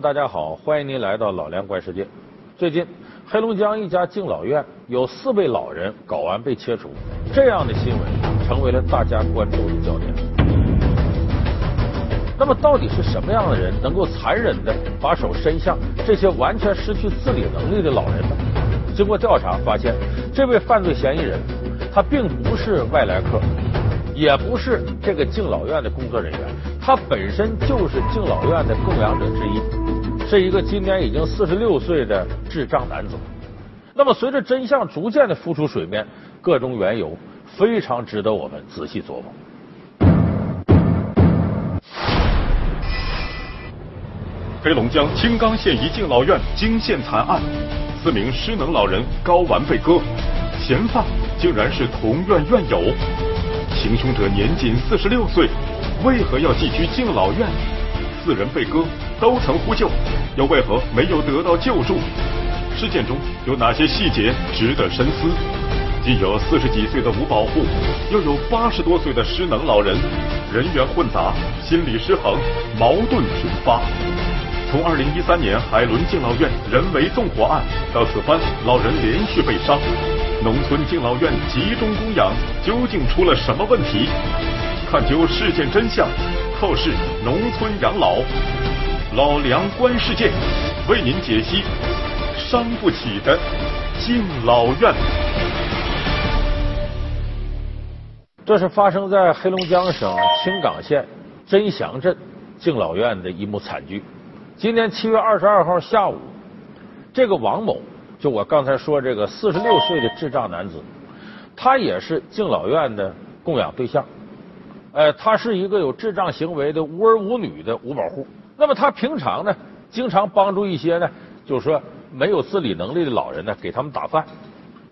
大家好，欢迎您来到老梁观世界。最近，黑龙江一家敬老院有四位老人睾丸被切除，这样的新闻成为了大家关注的焦点。那么，到底是什么样的人能够残忍的把手伸向这些完全失去自理能力的老人呢？经过调查发现，这位犯罪嫌疑人他并不是外来客，也不是这个敬老院的工作人员，他本身就是敬老院的供养者之一，是一个今年已经四十六岁的智障男子。那么，随着真相逐渐的浮出水面，各种缘由非常值得我们仔细琢磨。黑龙江青冈县一敬老院惊现惨案，四名失能老人睾丸被割，嫌犯竟然是同院院友。行凶者年仅四十六岁，为何要寄居敬老院？四人被割都曾呼救，又为何没有得到救助？事件中有哪些细节值得深思？既有四十几岁的无保护，又有八十多岁的失能老人，人员混杂，心理失衡，矛盾频发。从二零一三年海伦敬老院人为纵火案到此番老人连续被伤，农村敬老院集中供养究竟出了什么问题？探究事件真相，透视农村养老，老梁观世界为您解析伤不起的敬老院。这是发生在黑龙江省青冈县真祥镇敬老院的一幕惨剧。今年七月二十二号下午，这个王某，就我刚才说这个四十六岁的智障男子，他也是敬老院的供养对象。呃，他是一个有智障行为的无儿无女的五保户。那么他平常呢，经常帮助一些呢，就是说没有自理能力的老人呢，给他们打饭。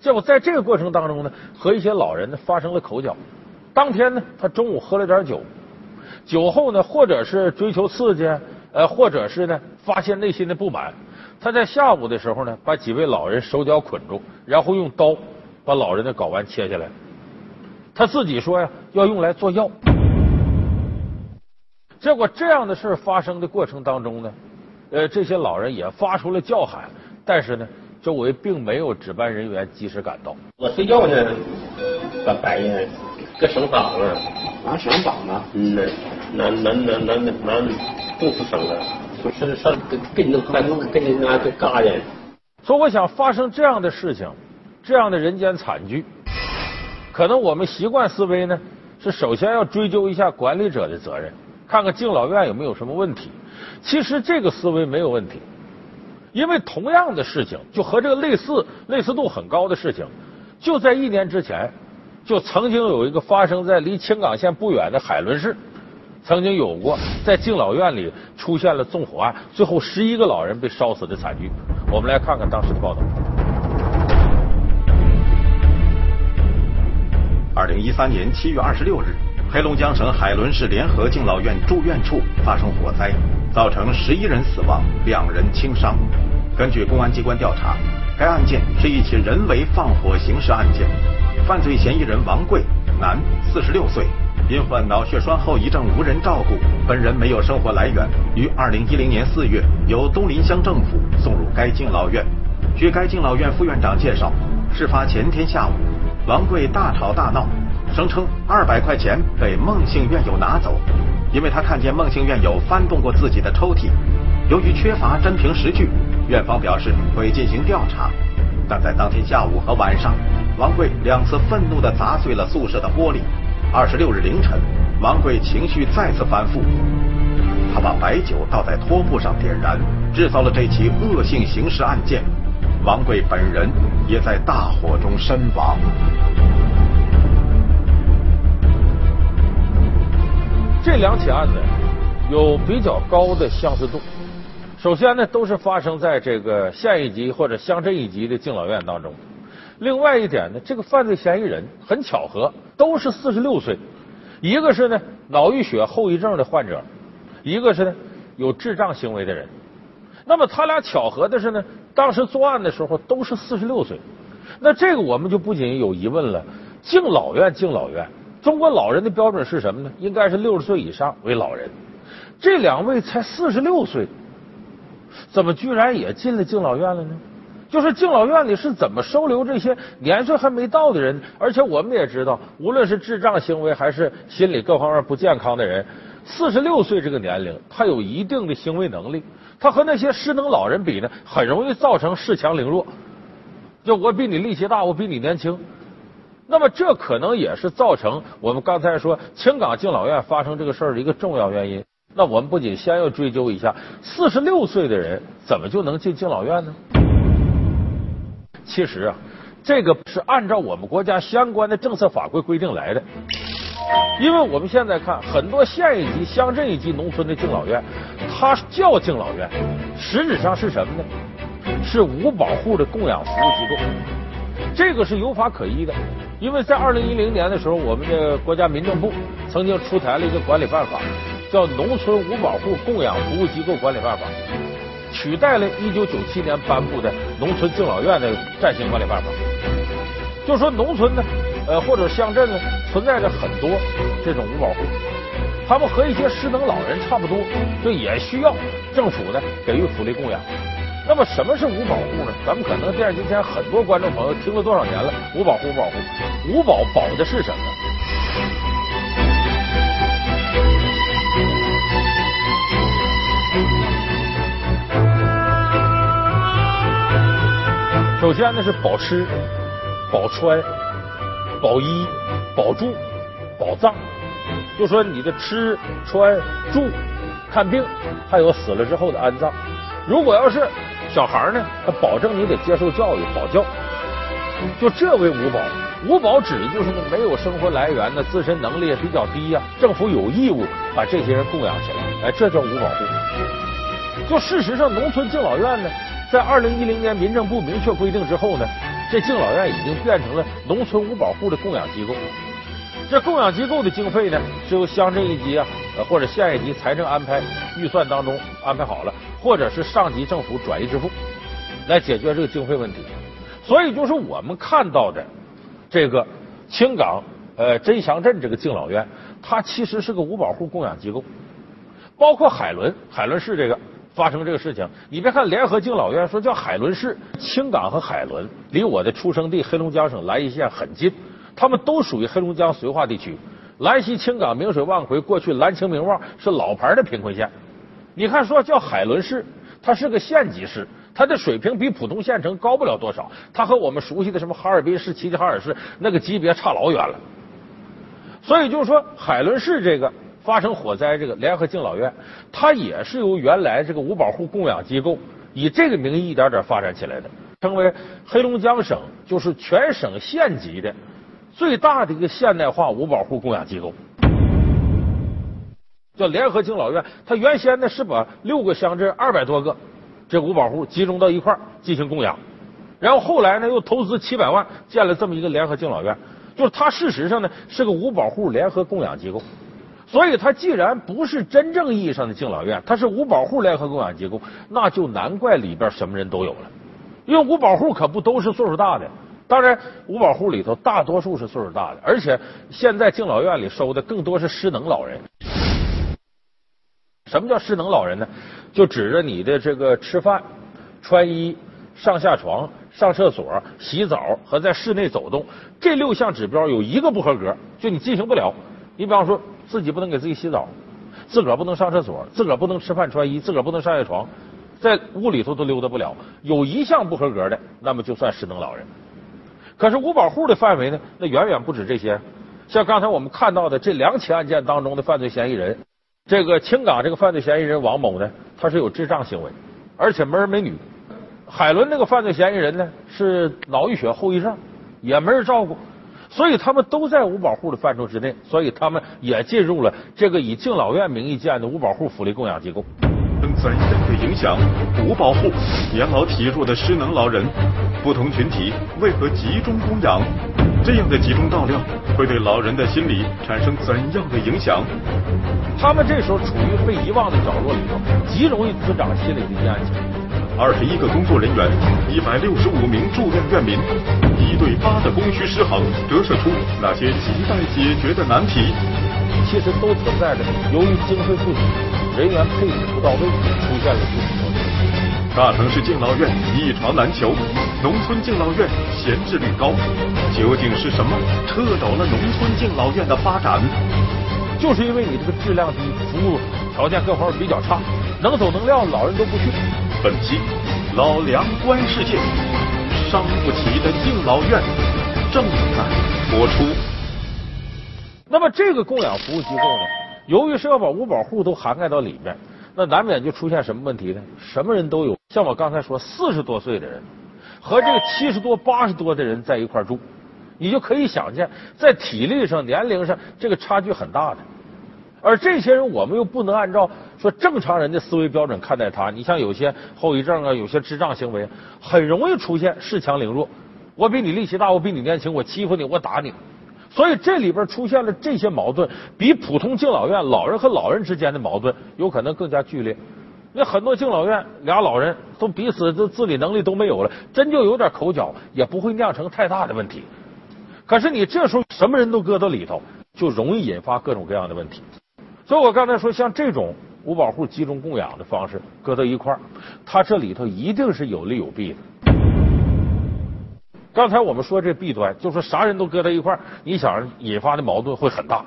结果在这个过程当中呢，和一些老人呢发生了口角。当天呢，他中午喝了点酒，酒后呢，或者是追求刺激。呃，或者是呢，发泄内心的不满，他在下午的时候呢，把几位老人手脚捆住，然后用刀把老人的睾丸切下来。他自己说呀，要用来做药。结果这样的事发生的过程当中呢，呃，这些老人也发出了叫喊，但是呢，周围并没有值班人员及时赶到。我睡觉呢，把白烟搁绳绑了，拿绳绑了，嗯呐，拿拿拿拿拿拿不出声了，就是上跟跟你弄快弄跟你拿个嘎的。所以我想，发生这样的事情，这样的人间惨剧，可能我们习惯思维呢，是首先要追究一下管理者的责任，看看敬老院有没有什么问题。其实这个思维没有问题，因为同样的事情，就和这个类似、类似度很高的事情，就在一年之前，就曾经有一个发生在离青冈县不远的海伦市。曾经有过在敬老院里出现了纵火案，最后十一个老人被烧死的惨剧。我们来看看当时的报道。二零一三年七月二十六日，黑龙江省海伦市联合敬老院住院处发生火灾，造成十一人死亡，两人轻伤。根据公安机关调查，该案件是一起人为放火刑事案件，犯罪嫌疑人王贵，男，四十六岁。因患脑血栓后遗症无人照顾，本人没有生活来源，于二零一零年四月由东林乡政府送入该敬老院。据该敬老院副院长介绍，事发前天下午，王贵大吵大闹，声称二百块钱被孟姓院友拿走，因为他看见孟姓院友翻动过自己的抽屉。由于缺乏真凭实据，院方表示会进行调查。但在当天下午和晚上，王贵两次愤怒地砸碎了宿舍的玻璃。二十六日凌晨，王贵情绪再次反复，他把白酒倒在拖布上点燃，制造了这起恶性刑事案件。王贵本人也在大火中身亡。这两起案子有比较高的相似度。首先呢，都是发生在这个县一级或者乡镇一级的敬老院当中。另外一点呢，这个犯罪嫌疑人很巧合，都是四十六岁，一个是呢脑溢血后遗症的患者，一个是呢有智障行为的人。那么他俩巧合的是呢，当时作案的时候都是四十六岁。那这个我们就不仅有疑问了：敬老院，敬老院，中国老人的标准是什么呢？应该是六十岁以上为老人。这两位才四十六岁，怎么居然也进了敬老院了呢？就是敬老院里是怎么收留这些年岁还没到的人？而且我们也知道，无论是智障行为还是心理各方面不健康的人，四十六岁这个年龄，他有一定的行为能力，他和那些失能老人比呢，很容易造成恃强凌弱。就我比你力气大，我比你年轻，那么这可能也是造成我们刚才说青港敬老院发生这个事儿的一个重要原因。那我们不仅先要追究一下，四十六岁的人怎么就能进敬老院呢？其实啊，这个是按照我们国家相关的政策法规规定来的。因为我们现在看很多县一级、乡镇一级农村的敬老院，它叫敬老院，实质上是什么呢？是无保户的供养服务机构。这个是有法可依的，因为在二零一零年的时候，我们的国家民政部曾经出台了一个管理办法，叫《农村无保户供养服务机构管理办法》。取代了1997年颁布的农村敬老院的暂行管理办法，就说农村呢，呃或者乡镇呢存在着很多这种无保户，他们和一些失能老人差不多，就也需要政府呢给予福利供养。那么什么是无保户呢？咱们可能电视机前很多观众朋友听了多少年了，无保户，无保户，无保保的是什么？首先呢是保吃、保穿、保衣、保住、保葬，就说你的吃、穿、住、看病，还有死了之后的安葬。如果要是小孩呢，他保证你得接受教育，保教。就这为五保，五保指的就是呢没有生活来源的，自身能力也比较低呀，政府有义务把这些人供养起来，哎，这叫五保户。就事实上，农村敬老院呢。在二零一零年，民政部明确规定之后呢，这敬老院已经变成了农村五保户的供养机构。这供养机构的经费呢，是由乡镇一级啊，或者县一级财政安排预算当中安排好了，或者是上级政府转移支付来解决这个经费问题。所以，就是我们看到的这个青港呃真祥镇这个敬老院，它其实是个五保户供养机构，包括海伦海伦市这个。发生这个事情，你别看联合敬老院说叫海伦市，青港和海伦离我的出生地黑龙江省兰溪县很近，他们都属于黑龙江绥化地区。兰溪、青港、明水、望奎，过去蓝青、明旺是老牌的贫困县。你看说叫海伦市，它是个县级市，它的水平比普通县城高不了多少，它和我们熟悉的什么哈尔滨市、齐齐哈尔市那个级别差老远了。所以就是说，海伦市这个。发生火灾，这个联合敬老院，它也是由原来这个五保户供养机构以这个名义一点点发展起来的，成为黑龙江省就是全省县级的最大的一个现代化五保户供养机构，叫联合敬老院。它原先呢是把六个乡镇二百多个这五保户集中到一块进行供养，然后后来呢又投资七百万建了这么一个联合敬老院，就是它事实上呢是个五保户联合供养机构。所以，它既然不是真正意义上的敬老院，它是五保户联合供养机构，那就难怪里边什么人都有了。因为五保户可不都是岁数大的，当然，五保户里头大多数是岁数大的，而且现在敬老院里收的更多是失能老人。什么叫失能老人呢？就指着你的这个吃饭、穿衣、上下床、上厕所、洗澡和在室内走动这六项指标有一个不合格，就你进行不了。你比方说。自己不能给自己洗澡，自个儿不能上厕所，自个儿不能吃饭穿衣，自个儿不能上下床，在屋里头都溜达不了。有一项不合格的，那么就算失能老人。可是五保户的范围呢？那远远不止这些。像刚才我们看到的这两起案件当中的犯罪嫌疑人，这个青港这个犯罪嫌疑人王某呢，他是有智障行为，而且没儿没女。海伦那个犯罪嫌疑人呢，是脑溢血后遗症，也没人照顾。所以他们都在五保户的范畴之内，所以他们也进入了这个以敬老院名义建的五保户福利供养机构。怎样的影响五保户年老体弱的失能老人？不同群体为何集中供养？这样的集中照料会对老人的心理产生怎样的影响？他们这时候处于被遗忘的角落里头，极容易滋长心理的阴暗情。二十一个工作人员，一百六十五名住院院民，一对八的供需失衡，折射出那些亟待解决的难题？其实都存在着由于经费不足、人员配置不到位出现了不同问题。大城市敬老院一床难求，农村敬老院闲置率高，究竟是什么掣肘了农村敬老院的发展？就是因为你这个质量低，服务条件各方面比较差，能走能撂，老人都不去。本期老梁观世界，伤不起的敬老院正在播出。那么这个供养服务机构呢，由于是要把五保户都涵盖到里面，那难免就出现什么问题呢？什么人都有，像我刚才说，四十多岁的人和这个七十多、八十多的人在一块住，你就可以想见，在体力上、年龄上，这个差距很大的。而这些人，我们又不能按照说正常人的思维标准看待他。你像有些后遗症啊，有些智障行为，很容易出现恃强凌弱。我比你力气大，我比你年轻，我欺负你，我打你。所以这里边出现了这些矛盾，比普通敬老院老人和老人之间的矛盾有可能更加剧烈。那很多敬老院俩老人都彼此的自理能力都没有了，真就有点口角，也不会酿成太大的问题。可是你这时候什么人都搁到里头，就容易引发各种各样的问题。所以我刚才说，像这种五保户集中供养的方式搁到一块儿，它这里头一定是有利有弊的。刚才我们说这弊端，就说啥人都搁到一块儿，你想引发的矛盾会很大。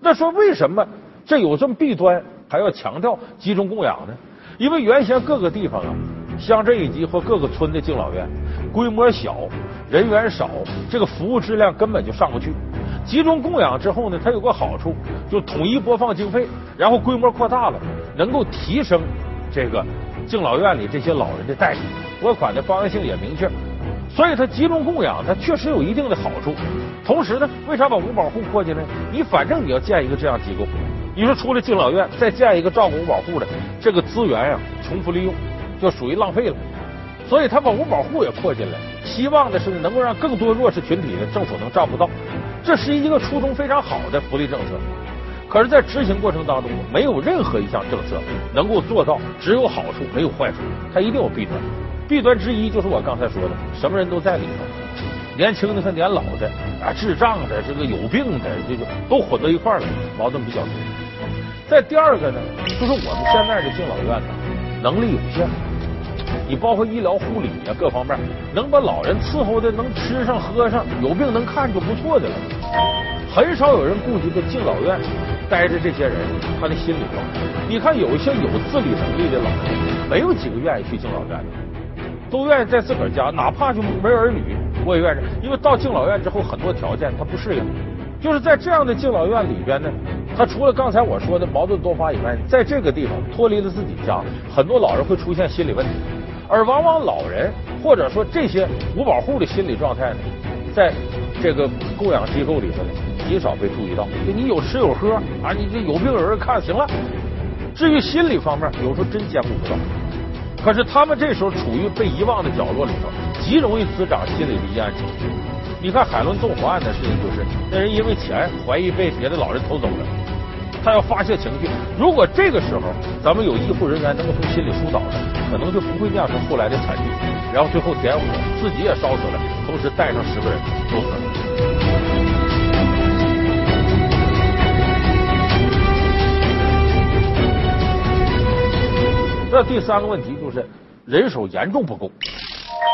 那说为什么这有这么弊端，还要强调集中供养呢？因为原先各个地方啊，乡镇一级或各个村的敬老院规模小，人员少，这个服务质量根本就上不去。集中供养之后呢，它有个好处，就统一播放经费，然后规模扩大了，能够提升这个敬老院里这些老人的待遇，拨款的方向性也明确，所以它集中供养它确实有一定的好处。同时呢，为啥把五保户扩进来？你反正你要建一个这样机构，你说出了敬老院再建一个照顾五保户的，这个资源呀重复利用就属于浪费了。所以他把五保户也扩进来，希望的是能够让更多弱势群体呢政府能照顾到。这是一个初衷非常好的福利政策，可是，在执行过程当中，没有任何一项政策能够做到只有好处没有坏处，它一定有弊端。弊端之一就是我刚才说的，什么人都在里头，年轻的和年老的啊，智障的，这个有病的，这个都混到一块儿了，矛盾比较多。再第二个呢，就是我们现在的敬老院呢，能力有限。你包括医疗护理啊，各方面能把老人伺候的能吃上喝上，有病能看就不错的了。很少有人顾及在敬老院待着这些人他的心理状态。你看有一些有自理能力的老人，没有几个愿意去敬老院的，都愿意在自个儿家，哪怕就没儿女，我也愿意。因为到敬老院之后，很多条件他不适应。就是在这样的敬老院里边呢，他除了刚才我说的矛盾多发以外，在这个地方脱离了自己家，很多老人会出现心理问题。而往往老人或者说这些五保户的心理状态呢，在这个供养机构里头呢，极少被注意到。就你有吃有喝啊，你这有病有人看行了。至于心理方面，有时候真兼顾不到。可是他们这时候处于被遗忘的角落里头，极容易滋长心理的阴暗情绪。你看海伦纵火案的事情，就是那人因为钱怀疑被别的老人偷走了。他要发泄情绪，如果这个时候咱们有医护人员能够从心里疏导他，可能就不会酿成后来的惨剧，然后最后点火自己也烧死了，同时带上十个人都可能。那第三个问题就是人手严重不够，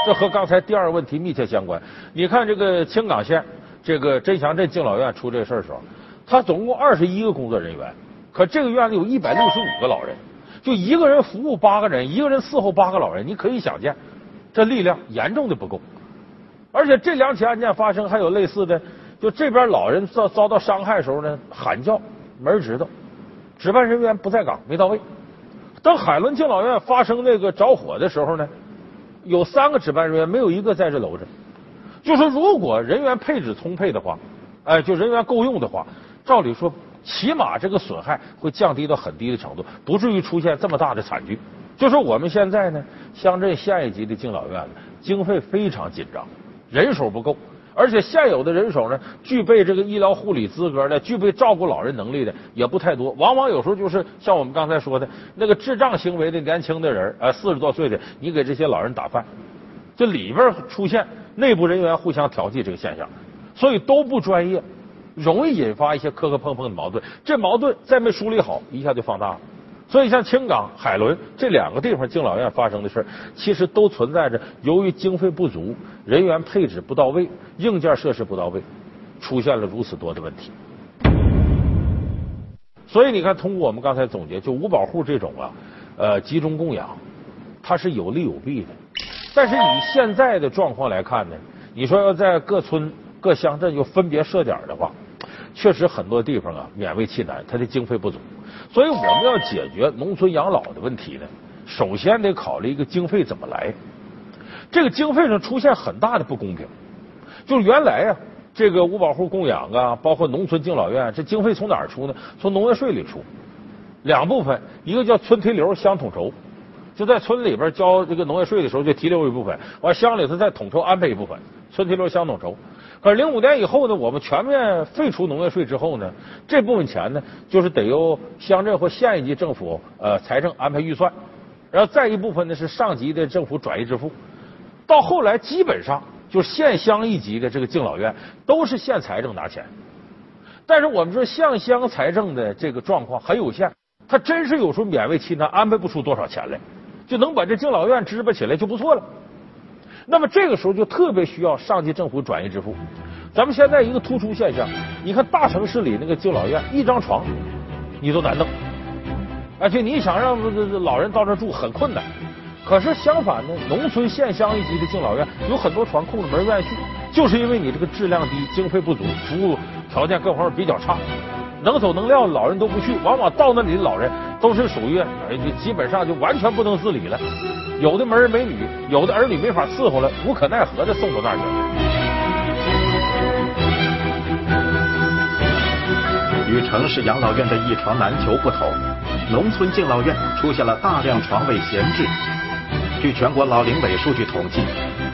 这和刚才第二个问题密切相关。你看这个青冈县这个真祥镇敬老院出这事儿时候。他总共二十一个工作人员，可这个院子有一百六十五个老人，就一个人服务八个人，一个人伺候八个老人，你可以想见，这力量严重的不够。而且这两起案件发生还有类似的，就这边老人遭遭到伤害的时候呢，喊叫没人知道，值班人员不在岗没到位。等海伦敬老院发生那个着火的时候呢，有三个值班人员没有一个在这楼着。就说如果人员配置充沛的话，哎，就人员够用的话。照理说，起码这个损害会降低到很低的程度，不至于出现这么大的惨剧。就说我们现在呢，乡镇县一级的敬老院经费非常紧张，人手不够，而且现有的人手呢，具备这个医疗护理资格的、具备照顾老人能力的也不太多。往往有时候就是像我们刚才说的那个智障行为的年轻的人，呃，四十多岁的，你给这些老人打饭，这里边出现内部人员互相调剂这个现象，所以都不专业。容易引发一些磕磕碰碰的矛盾，这矛盾再没梳理好，一下就放大了。所以像青冈、海伦这两个地方敬老院发生的事其实都存在着由于经费不足、人员配置不到位、硬件设施不到位，出现了如此多的问题。所以你看，通过我们刚才总结，就五保户这种啊，呃，集中供养，它是有利有弊的。但是以现在的状况来看呢，你说要在各村各乡镇又分别设点的话，确实很多地方啊勉为其难，它的经费不足。所以我们要解决农村养老的问题呢，首先得考虑一个经费怎么来。这个经费上出现很大的不公平，就是原来啊，这个五保户供养啊，包括农村敬老院，这经费从哪儿出呢？从农业税里出。两部分，一个叫村提留乡统筹，就在村里边交这个农业税的时候就提留一部分，完乡里头再统筹安排一部分，村提留乡统筹。可是零五年以后呢，我们全面废除农业税之后呢，这部分钱呢，就是得由乡镇或县一级政府呃财政安排预算，然后再一部分呢是上级的政府转移支付。到后来基本上就县乡一级的这个敬老院都是县财政拿钱，但是我们说县乡财政的这个状况很有限，他真是有时候勉为其难安排不出多少钱来，就能把这敬老院支巴起来就不错了。那么这个时候就特别需要上级政府转移支付。咱们现在一个突出现象，你看大城市里那个敬老院，一张床你都难弄，而且你想让老人到这住很困难。可是相反呢，农村县乡一级的敬老院有很多床空着没人愿意去，就是因为你这个质量低、经费不足、服务条件各方面比较差，能走能撂，老人都不去。往往到那里的老人都是属于基本上就完全不能自理了。有的没儿没女，有的儿女没法伺候了，无可奈何的送到那儿去。与城市养老院的一床难求不同，农村敬老院出现了大量床位闲置。据全国老龄委数据统计，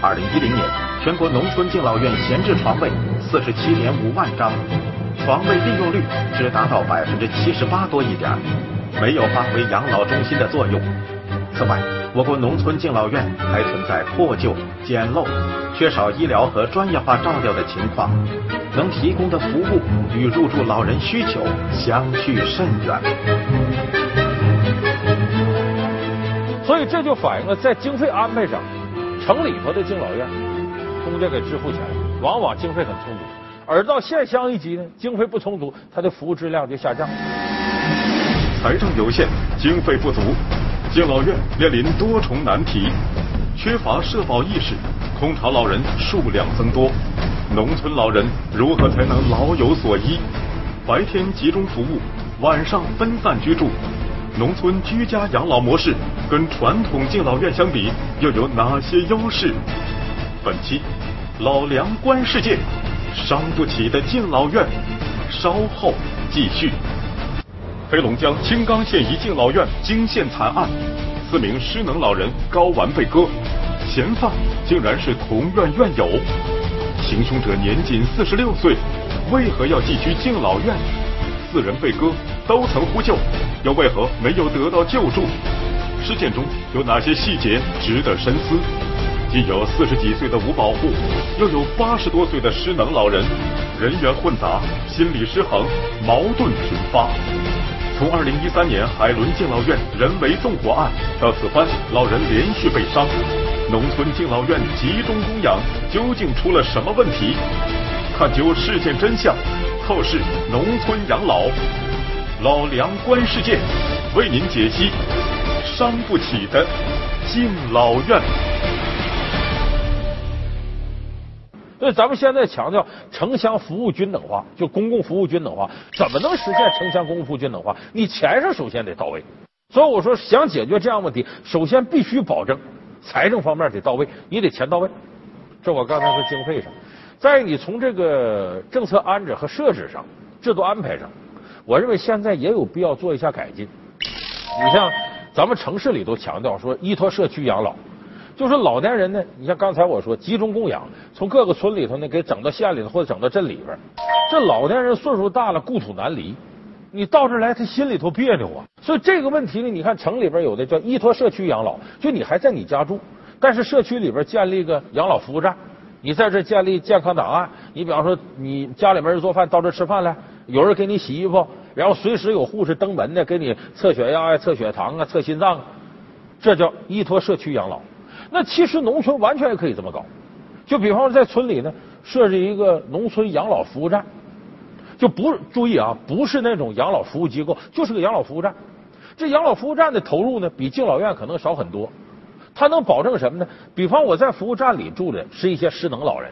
二零一零年全国农村敬老院闲置床位四十七点五万张，床位利用率只达到百分之七十八多一点，没有发挥养老中心的作用。此外，我国农村敬老院还存在破旧、简陋、缺少医疗和专业化照料的情况，能提供的服务与入住老人需求相去甚远。所以这就反映了在经费安排上，城里头的敬老院公家给支付钱，往往经费很充足；而到县乡一级呢，经费不充足，它的服务质量就下降。财政有限，经费不足。敬老院面临多重难题，缺乏社保意识，空巢老人数量增多。农村老人如何才能老有所依？白天集中服务，晚上分散居住。农村居家养老模式跟传统敬老院相比，又有哪些优势？本期老梁观世界，伤不起的敬老院，稍后继续。黑龙江青冈县一敬老院惊现惨案，四名失能老人睾丸被割，嫌犯竟然是同院院友。行凶者年仅四十六岁，为何要寄居敬老院？四人被割都曾呼救，又为何没有得到救助？事件中有哪些细节值得深思？既有四十几岁的五保户，又有八十多岁的失能老人，人员混杂，心理失衡，矛盾频发。从二零一三年海伦敬老院人为纵火案到此番老人连续被伤，农村敬老院集中供养究竟出了什么问题？探究事件真相，透视农村养老，老梁观世界为您解析伤不起的敬老院。所以咱们现在强调城乡服务均等化，就公共服务均等化，怎么能实现城乡公共服务均等化？你钱上首先得到位。所以我说，想解决这样问题，首先必须保证财政方面得到位，你得钱到位。这我刚才说经费上，在你从这个政策安置和设置上、制度安排上，我认为现在也有必要做一下改进。你像咱们城市里都强调说依托社区养老。就是老年人呢，你像刚才我说集中供养，从各个村里头呢给整到县里头或者整到镇里边。这老年人岁数大了，故土难离，你到这来他心里头别扭啊。所以这个问题呢，你看城里边有的叫依托社区养老，就你还在你家住，但是社区里边建立个养老服务站，你在这建立健康档案。你比方说你家里面人做饭到这吃饭来，有人给你洗衣服，然后随时有护士登门的给你测血压呀、测血糖啊、测心脏啊，这叫依托社区养老。那其实农村完全也可以这么搞，就比方说在村里呢设置一个农村养老服务站，就不注意啊，不是那种养老服务机构，就是个养老服务站。这养老服务站的投入呢，比敬老院可能少很多。它能保证什么呢？比方我在服务站里住的是一些失能老人，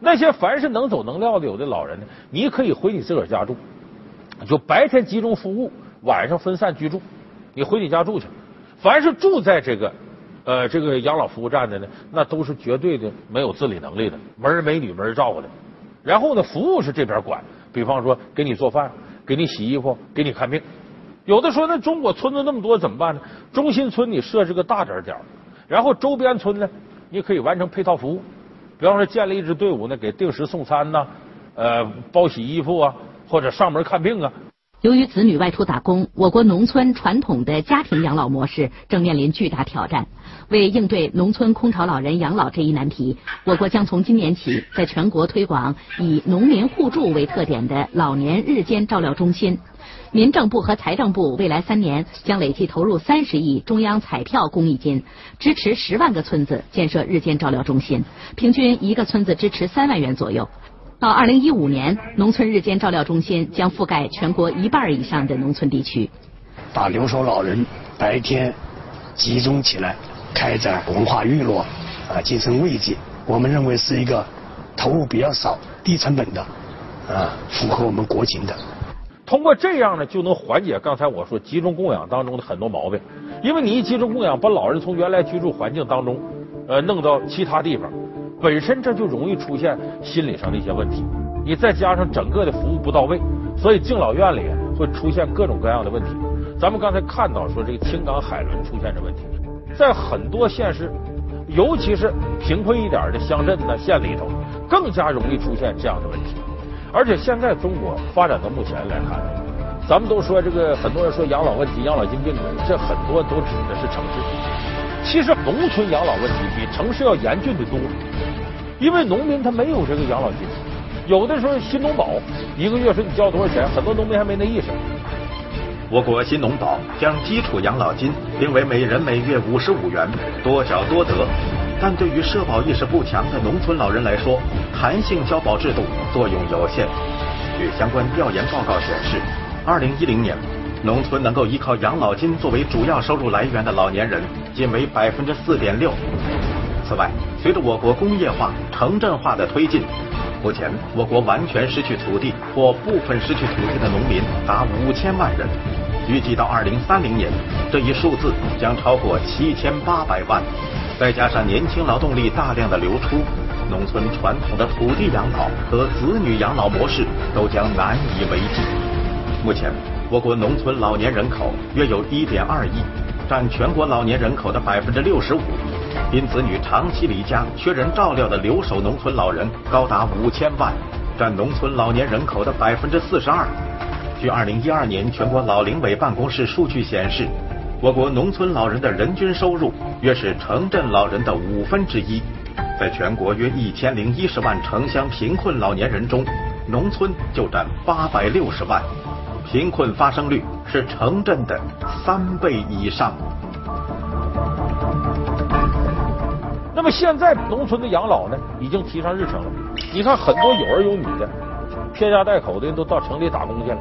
那些凡是能走能撂的有的老人呢，你可以回你自个儿家住，就白天集中服务，晚上分散居住，你回你家住去。凡是住在这个呃这个养老服务站的呢，那都是绝对的没有自理能力的，没人没女没人照顾的。然后呢，服务是这边管，比方说给你做饭，给你洗衣服，给你看病。有的说，那中国村子那么多怎么办呢？中心村你设置个大点点然后周边村呢，你可以完成配套服务，比方说建立一支队伍呢，给定时送餐呐，呃，包洗衣服啊，或者上门看病啊。由于子女外出打工，我国农村传统的家庭养老模式正面临巨大挑战。为应对农村空巢老人养老这一难题，我国将从今年起在全国推广以农民互助为特点的老年日间照料中心。民政部和财政部未来三年将累计投入三十亿中央彩票公益金，支持十万个村子建设日间照料中心，平均一个村子支持三万元左右。到二零一五年，农村日间照料中心将覆盖全国一半以上的农村地区。把留守老人白天集中起来，开展文化娱乐啊，精神慰藉，我们认为是一个投入比较少、低成本的啊，符合我们国情的。通过这样呢，就能缓解刚才我说集中供养当中的很多毛病。因为你一集中供养，把老人从原来居住环境当中，呃，弄到其他地方，本身这就容易出现心理上的一些问题。你再加上整个的服务不到位，所以敬老院里会出现各种各样的问题。咱们刚才看到说这个青港海伦出现这问题，在很多县市，尤其是贫困一点的乡镇呢县里头，更加容易出现这样的问题。而且现在中国发展到目前来看，咱们都说这个很多人说养老问题、养老金病人，这很多都指的是城市。其实农村养老问题比城市要严峻的多，因为农民他没有这个养老金，有的时候新农保一个月说你交多少钱，很多农民还没那意识。我国新农保将基础养老金定为每人每月五十五元，多缴多得。但对于社保意识不强的农村老人来说，弹性交保制度作用有限。据相关调研报告显示，二零一零年，农村能够依靠养老金作为主要收入来源的老年人仅为百分之四点六。此外，随着我国工业化、城镇化的推进，目前我国完全失去土地或部分失去土地的农民达五千万人，预计到二零三零年，这一数字将超过七千八百万。再加上年轻劳动力大量的流出，农村传统的土地养老和子女养老模式都将难以为继。目前，我国农村老年人口约有1.2亿，占全国老年人口的65%。因子女长期离家、缺人照料的留守农村老人高达五千万，占农村老年人口的百分之四十二。据2012年全国老龄委办公室数据显示。我国农村老人的人均收入约是城镇老人的五分之一，在全国约一千零一十万城乡贫困老年人中，农村就占八百六十万，贫困发生率是城镇的三倍以上。那么现在农村的养老呢，已经提上日程了。你看，很多有儿有女的，撇家带口的都到城里打工去了。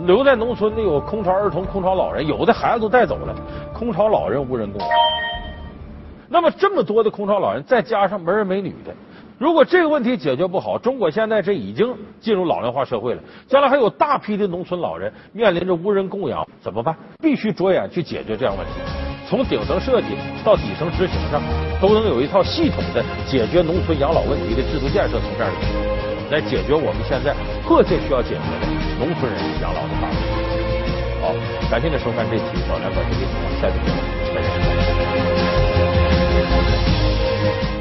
留在农村的有空巢儿童、空巢老人，有的孩子都带走了，空巢老人无人供养。那么这么多的空巢老人，再加上没儿没女的，如果这个问题解决不好，中国现在这已经进入老龄化社会了，将来还有大批的农村老人面临着无人供养，怎么办？必须着眼去解决这样问题，从顶层设计到底层执行上，都能有一套系统的解决农村养老问题的制度建设，从这儿来解决我们现在迫切需要解决的农村人养老的大问题。好，感谢您收看这期《老梁观世界》，我们下期再见。